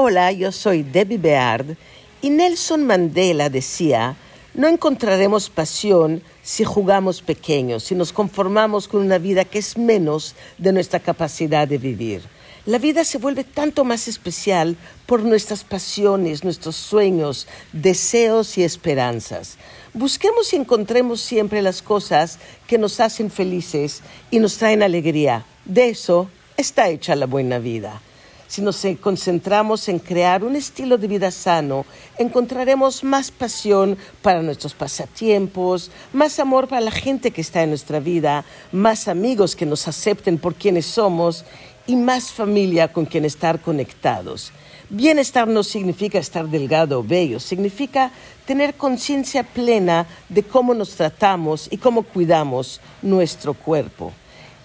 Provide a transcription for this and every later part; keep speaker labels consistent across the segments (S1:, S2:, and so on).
S1: Hola, yo soy Debbie Beard y Nelson Mandela decía, no encontraremos pasión si jugamos pequeños, si nos conformamos con una vida que es menos de nuestra capacidad de vivir. La vida se vuelve tanto más especial por nuestras pasiones, nuestros sueños, deseos y esperanzas. Busquemos y encontremos siempre las cosas que nos hacen felices y nos traen alegría. De eso está hecha la buena vida. Si nos concentramos en crear un estilo de vida sano, encontraremos más pasión para nuestros pasatiempos, más amor para la gente que está en nuestra vida, más amigos que nos acepten por quienes somos y más familia con quien estar conectados. Bienestar no significa estar delgado o bello, significa tener conciencia plena de cómo nos tratamos y cómo cuidamos nuestro cuerpo.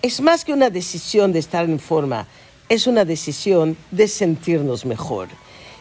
S1: Es más que una decisión de estar en forma, es una decisión de sentirnos mejor.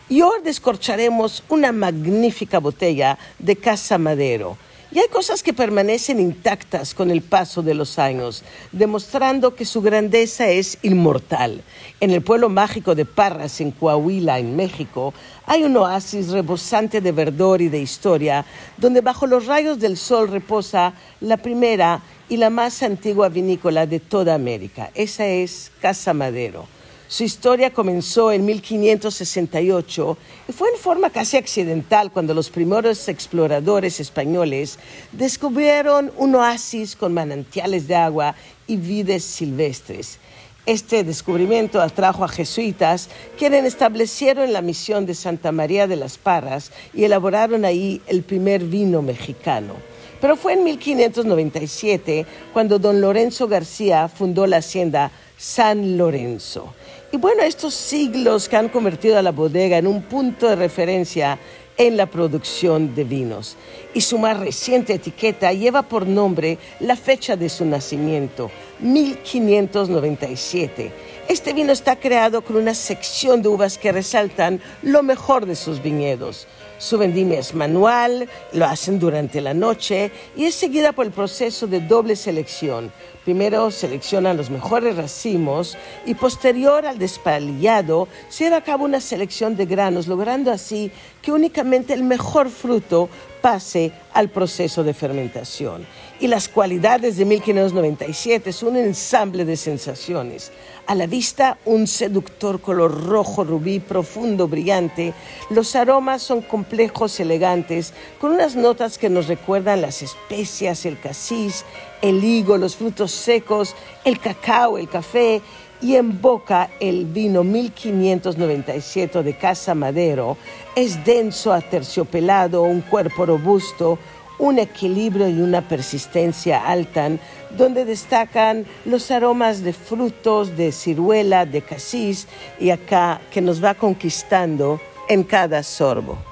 S1: Y hoy descorcharemos una magnífica botella de Casa Madero. Y hay cosas que permanecen intactas con el paso de los años, demostrando que su grandeza es inmortal. En el pueblo mágico de Parras, en Coahuila, en México, hay un oasis rebosante de verdor y de historia, donde bajo los rayos del sol reposa la primera y la más antigua vinícola de toda América. Esa es Casa Madero. Su historia comenzó en 1568 y fue en forma casi accidental cuando los primeros exploradores españoles descubrieron un oasis con manantiales de agua y vides silvestres. Este descubrimiento atrajo a jesuitas, quienes establecieron la misión de Santa María de las Parras y elaboraron ahí el primer vino mexicano. Pero fue en 1597 cuando don Lorenzo García fundó la hacienda San Lorenzo. Y bueno, estos siglos que han convertido a la bodega en un punto de referencia en la producción de vinos. Y su más reciente etiqueta lleva por nombre la fecha de su nacimiento, 1597. Este vino está creado con una sección de uvas que resaltan lo mejor de sus viñedos. Su vendimia es manual, lo hacen durante la noche y es seguida por el proceso de doble selección. Primero seleccionan los mejores racimos y posterior al despalillado se lleva a cabo una selección de granos, logrando así que únicamente el mejor fruto pase al proceso de fermentación. Y las cualidades de 1597 es un ensamble de sensaciones. A la vista, un seductor color rojo rubí profundo, brillante. Los aromas son complejos, elegantes, con unas notas que nos recuerdan las especias, el casis, el higo, los frutos secos, el cacao, el café y en boca el vino 1597 de Casa Madero es denso, aterciopelado, un cuerpo robusto, un equilibrio y una persistencia alta, donde destacan los aromas de frutos, de ciruela, de casis y acá que nos va conquistando en cada sorbo.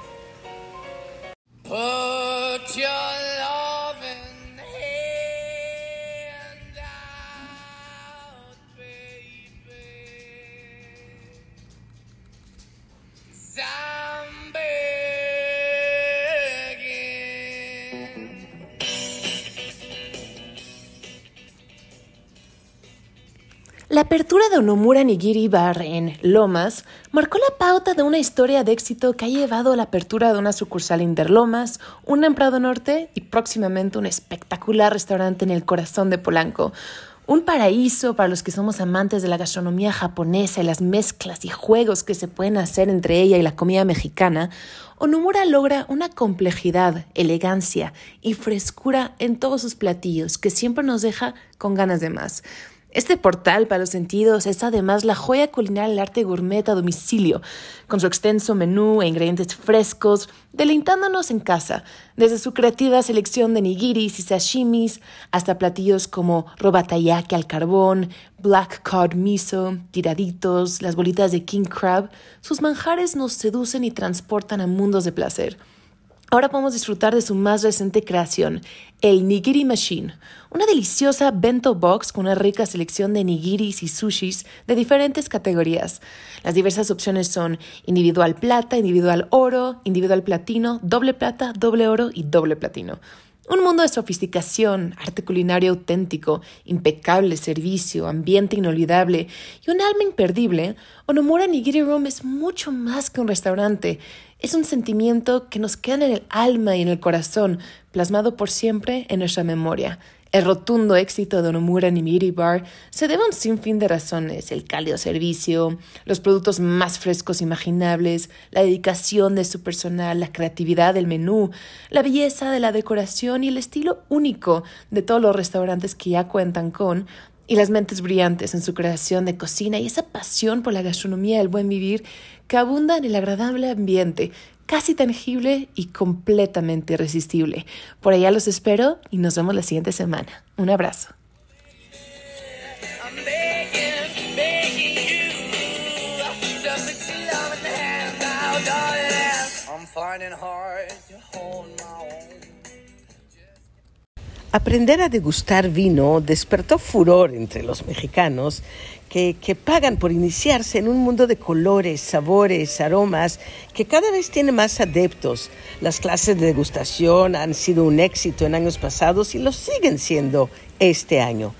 S2: La apertura de Onomura Nigiri Bar en Lomas marcó la pauta de una historia de éxito que ha llevado a la apertura de una sucursal Interlomas, un en Prado Norte y próximamente un espectacular restaurante en el corazón de Polanco. Un paraíso para los que somos amantes de la gastronomía japonesa y las mezclas y juegos que se pueden hacer entre ella y la comida mexicana, Onomura logra una complejidad, elegancia y frescura en todos sus platillos que siempre nos deja con ganas de más. Este portal para los sentidos es además la joya culinaria del arte gourmet a domicilio, con su extenso menú e ingredientes frescos, deleitándonos en casa, desde su creativa selección de nigiris y sashimis hasta platillos como robatayaki al carbón, black cod miso, tiraditos, las bolitas de king crab, sus manjares nos seducen y transportan a mundos de placer. Ahora podemos disfrutar de su más reciente creación, el Nigiri Machine, una deliciosa bento box con una rica selección de nigiris y sushis de diferentes categorías. Las diversas opciones son individual plata, individual oro, individual platino, doble plata, doble oro y doble platino. Un mundo de sofisticación, arte culinario auténtico, impecable servicio, ambiente inolvidable y un alma imperdible, Onomura Nigiri Room es mucho más que un restaurante. Es un sentimiento que nos queda en el alma y en el corazón, plasmado por siempre en nuestra memoria. El rotundo éxito de Onomura Nigiri Bar se debe a un sinfín de razones, el cálido servicio, los productos más frescos imaginables, la dedicación de su personal, la creatividad del menú, la belleza de la decoración y el estilo único de todos los restaurantes que ya cuentan con, y las mentes brillantes en su creación de cocina y esa pasión por la gastronomía y el buen vivir que abunda en el agradable ambiente casi tangible y completamente irresistible. Por allá los espero y nos vemos la siguiente semana. Un abrazo.
S1: Aprender a degustar vino despertó furor entre los mexicanos que, que, pagan por iniciarse en un mundo de colores, sabores, aromas, que cada vez tiene más adeptos. Las clases de degustación han sido un éxito en años pasados y lo siguen siendo este año.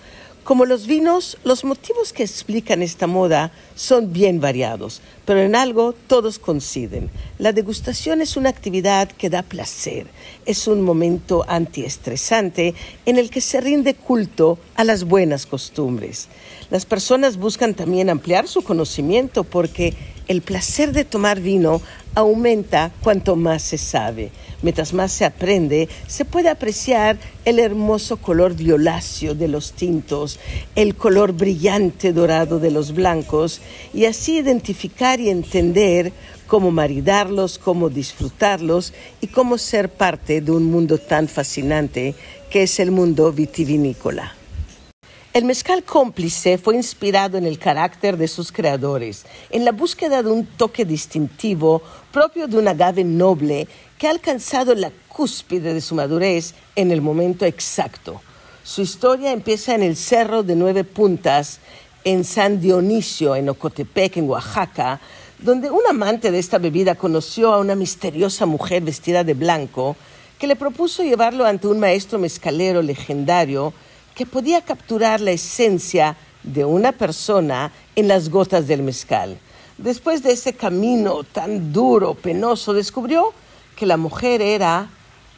S1: Como los vinos, los motivos que explican esta moda son bien variados, pero en algo todos coinciden. La degustación es una actividad que da placer, es un momento antiestresante en el que se rinde culto a las buenas costumbres. Las personas buscan también ampliar su conocimiento porque el placer de tomar vino aumenta cuanto más se sabe. Mientras más se aprende, se puede apreciar el hermoso color violáceo de los tintos, el color brillante dorado de los blancos y así identificar y entender cómo maridarlos, cómo disfrutarlos y cómo ser parte de un mundo tan fascinante que es el mundo vitivinícola. El mezcal cómplice fue inspirado en el carácter de sus creadores, en la búsqueda de un toque distintivo propio de un agave noble que ha alcanzado la cúspide de su madurez en el momento exacto. Su historia empieza en el Cerro de Nueve Puntas, en San Dionisio, en Ocotepec, en Oaxaca, donde un amante de esta bebida conoció a una misteriosa mujer vestida de blanco que le propuso llevarlo ante un maestro mezcalero legendario que podía capturar la esencia de una persona en las gotas del mezcal. Después de ese camino tan duro, penoso, descubrió que la mujer era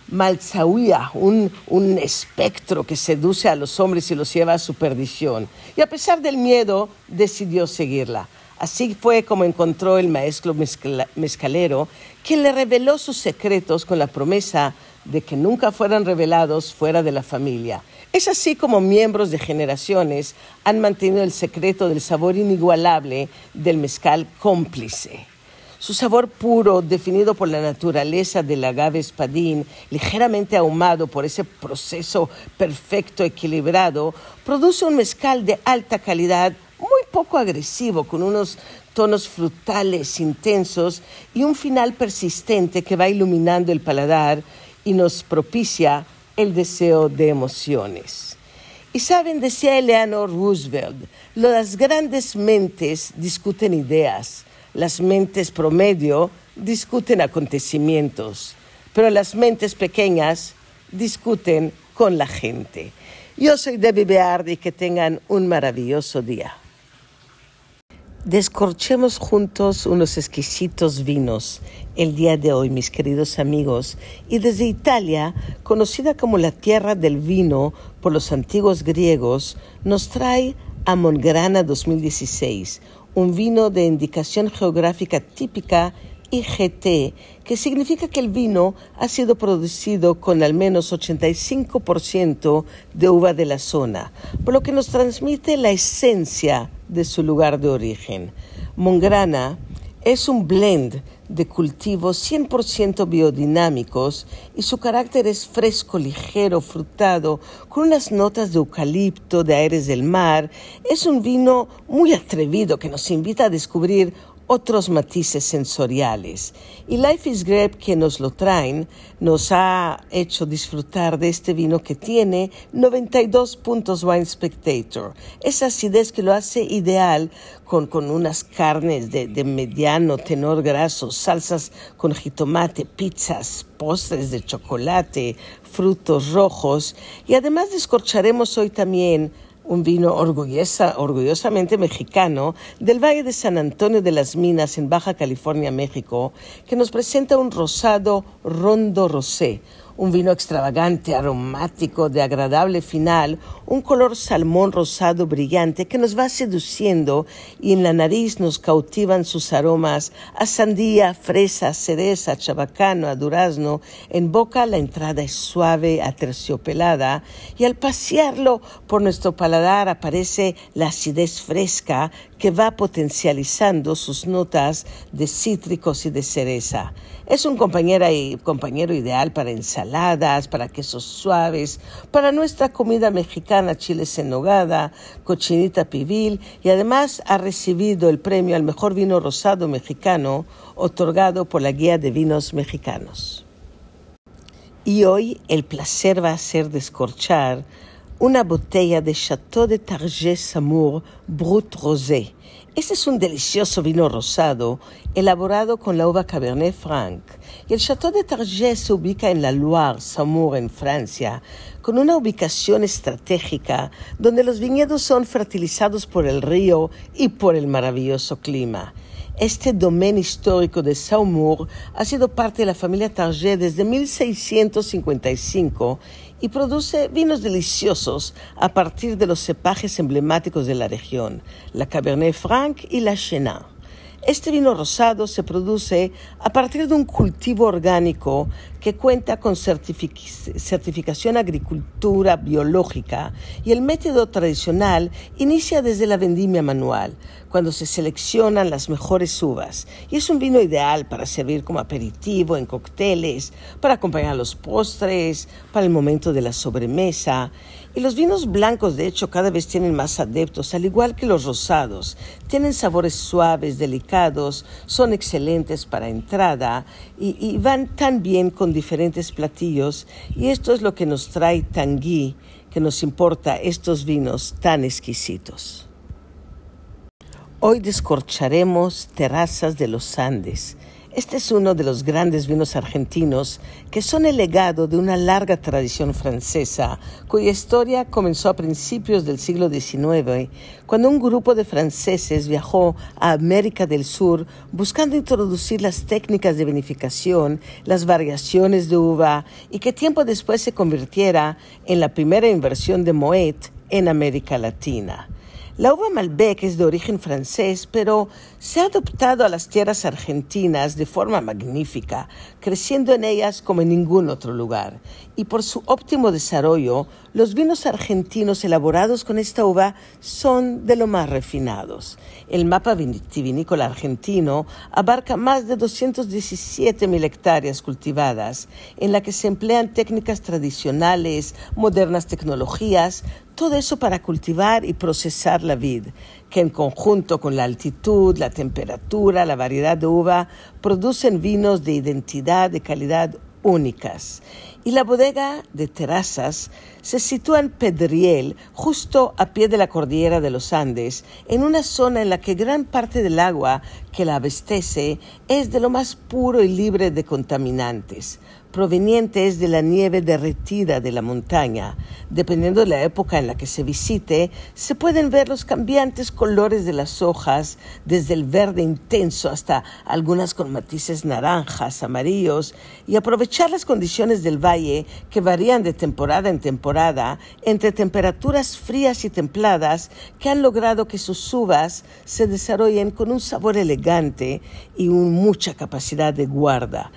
S1: Malzahuía, un, un espectro que seduce a los hombres y los lleva a su perdición. Y a pesar del miedo, decidió seguirla. Así fue como encontró el maestro mezcalero, quien le reveló sus secretos con la promesa de que nunca fueran revelados fuera de la familia. Es así como miembros de generaciones han mantenido el secreto del sabor inigualable del mezcal cómplice. Su sabor puro, definido por la naturaleza del agave espadín, ligeramente ahumado por ese proceso perfecto equilibrado, produce un mezcal de alta calidad, poco agresivo, con unos tonos frutales intensos y un final persistente que va iluminando el paladar y nos propicia el deseo de emociones. Y saben, decía Eleanor Roosevelt, las grandes mentes discuten ideas, las mentes promedio discuten acontecimientos, pero las mentes pequeñas discuten con la gente. Yo soy Debbie Beard y que tengan un maravilloso día. Descorchemos juntos unos exquisitos vinos el día de hoy, mis queridos amigos, y desde Italia, conocida como la tierra del vino por los antiguos griegos, nos trae a Mongrana 2016, un vino de indicación geográfica típica IGT, que significa que el vino ha sido producido con al menos 85% de uva de la zona, por lo que nos transmite la esencia de su lugar de origen. Mongrana es un blend de cultivos 100% biodinámicos y su carácter es fresco, ligero, frutado, con unas notas de eucalipto, de aires del mar. Es un vino muy atrevido que nos invita a descubrir otros matices sensoriales. Y Life is Grape, que nos lo traen, nos ha hecho disfrutar de este vino que tiene 92 puntos Wine Spectator. Esa acidez que lo hace ideal con, con unas carnes de, de mediano tenor graso, salsas con jitomate, pizzas, postres de chocolate, frutos rojos. Y además descorcharemos hoy también un vino orgullosa, orgullosamente mexicano del Valle de San Antonio de las Minas en Baja California, México, que nos presenta un rosado rondo rosé, un vino extravagante, aromático, de agradable final, un color salmón rosado brillante que nos va seduciendo y en la nariz nos cautivan sus aromas a sandía, fresa, cereza, chabacano, a durazno. En boca la entrada es suave, aterciopelada y al pasearlo por nuestro paladar aparece la acidez fresca que va potencializando sus notas de cítricos y de cereza. Es un compañero, compañero ideal para ensaladas, para quesos suaves, para nuestra comida mexicana, chiles en nogada, cochinita pibil y además ha recibido el premio al mejor vino rosado mexicano otorgado por la Guía de Vinos Mexicanos. Y hoy el placer va a ser descorchar una botella de Chateau de Target Samour Brut Rosé. Este es un delicioso vino rosado elaborado con la uva Cabernet Franc. Y el Chateau de Target se ubica en la Loire, Samour, en Francia, con una ubicación estratégica donde los viñedos son fertilizados por el río y por el maravilloso clima. Este domen histórico de Saumur ha sido parte de la familia Target desde 1655 y produce vinos deliciosos a partir de los cepajes emblemáticos de la región, la Cabernet Franc y la Chenin. Este vino rosado se produce a partir de un cultivo orgánico que cuenta con certificación agricultura biológica y el método tradicional inicia desde la vendimia manual, cuando se seleccionan las mejores uvas. Y es un vino ideal para servir como aperitivo en cócteles, para acompañar los postres, para el momento de la sobremesa. Y los vinos blancos, de hecho, cada vez tienen más adeptos, al igual que los rosados. Tienen sabores suaves, delicados, son excelentes para entrada y, y van tan bien con diferentes platillos y esto es lo que nos trae Tanguy, que nos importa estos vinos tan exquisitos. Hoy descorcharemos terrazas de los Andes este es uno de los grandes vinos argentinos que son el legado de una larga tradición francesa, cuya historia comenzó a principios del siglo XIX, cuando un grupo de franceses viajó a América del Sur buscando introducir las técnicas de vinificación, las variaciones de uva y que tiempo después se convirtiera en la primera inversión de Moet en América Latina. La uva Malbec es de origen francés, pero se ha adoptado a las tierras argentinas de forma magnífica, creciendo en ellas como en ningún otro lugar. Y por su óptimo desarrollo, los vinos argentinos elaborados con esta uva son de lo más refinados. El mapa vitivinícola argentino abarca más de 217 mil hectáreas cultivadas, en la que se emplean técnicas tradicionales, modernas tecnologías, todo eso para cultivar y procesar la vid, que en conjunto con la altitud, la temperatura, la variedad de uva, producen vinos de identidad, de calidad únicas. Y la bodega de Terrazas se sitúa en Pedriel, justo a pie de la cordillera de los Andes, en una zona en la que gran parte del agua que la abastece es de lo más puro y libre de contaminantes provenientes de la nieve derretida de la montaña. Dependiendo de la época en la que se visite, se pueden ver los cambiantes colores de las hojas, desde el verde intenso hasta algunas con matices naranjas, amarillos, y aprovechar las condiciones del valle que varían de temporada en temporada entre temperaturas frías y templadas que han logrado que sus uvas se desarrollen con un sabor elegante y mucha capacidad de guarda.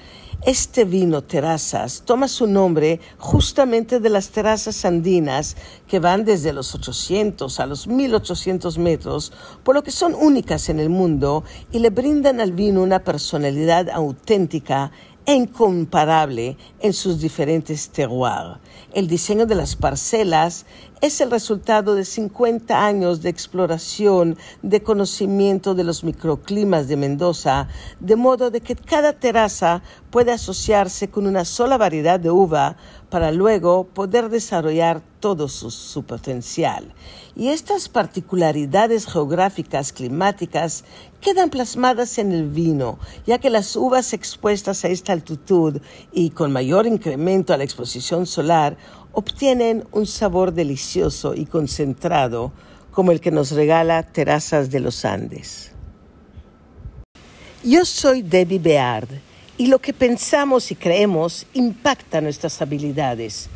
S1: Este vino terrazas toma su nombre justamente de las terrazas andinas que van desde los 800 a los 1800 metros, por lo que son únicas en el mundo y le brindan al vino una personalidad auténtica e incomparable en sus diferentes terroirs. El diseño de las parcelas es el resultado de 50 años de exploración, de conocimiento de los microclimas de Mendoza, de modo de que cada terraza puede asociarse con una sola variedad de uva para luego poder desarrollar todo su, potencial. Y estas particularidades geográficas, climáticas, quedan plasmadas en el vino, ya que las uvas expuestas a esta altitud y con mayor incremento a la exposición solar obtienen un sabor delicioso y concentrado como el que nos regala Terrazas de los Andes. Yo soy Debbie Beard y lo que pensamos y creemos impacta nuestras habilidades.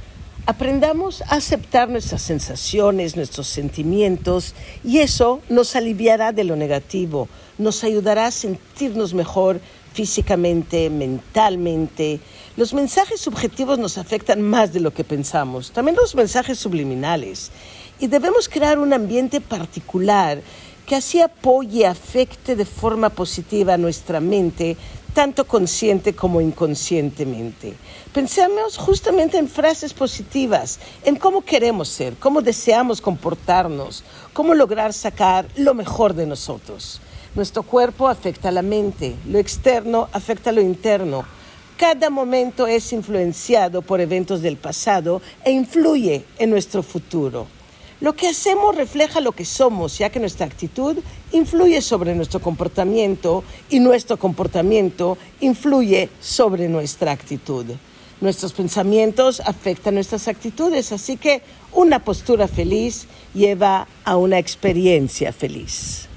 S1: Aprendamos a aceptar nuestras sensaciones, nuestros sentimientos y eso nos aliviará de lo negativo, nos ayudará a sentirnos mejor físicamente, mentalmente. Los mensajes subjetivos nos afectan más de lo que pensamos, también los mensajes subliminales. Y debemos crear un ambiente particular que así apoye, afecte de forma positiva a nuestra mente, tanto consciente como inconscientemente. Pensemos justamente en frases positivas, en cómo queremos ser, cómo deseamos comportarnos, cómo lograr sacar lo mejor de nosotros. Nuestro cuerpo afecta a la mente, lo externo afecta a lo interno. Cada momento es influenciado por eventos del pasado e influye en nuestro futuro. Lo que hacemos refleja lo que somos, ya que nuestra actitud influye sobre nuestro comportamiento y nuestro comportamiento influye sobre nuestra actitud. Nuestros pensamientos afectan nuestras actitudes, así que una postura feliz lleva a una experiencia feliz.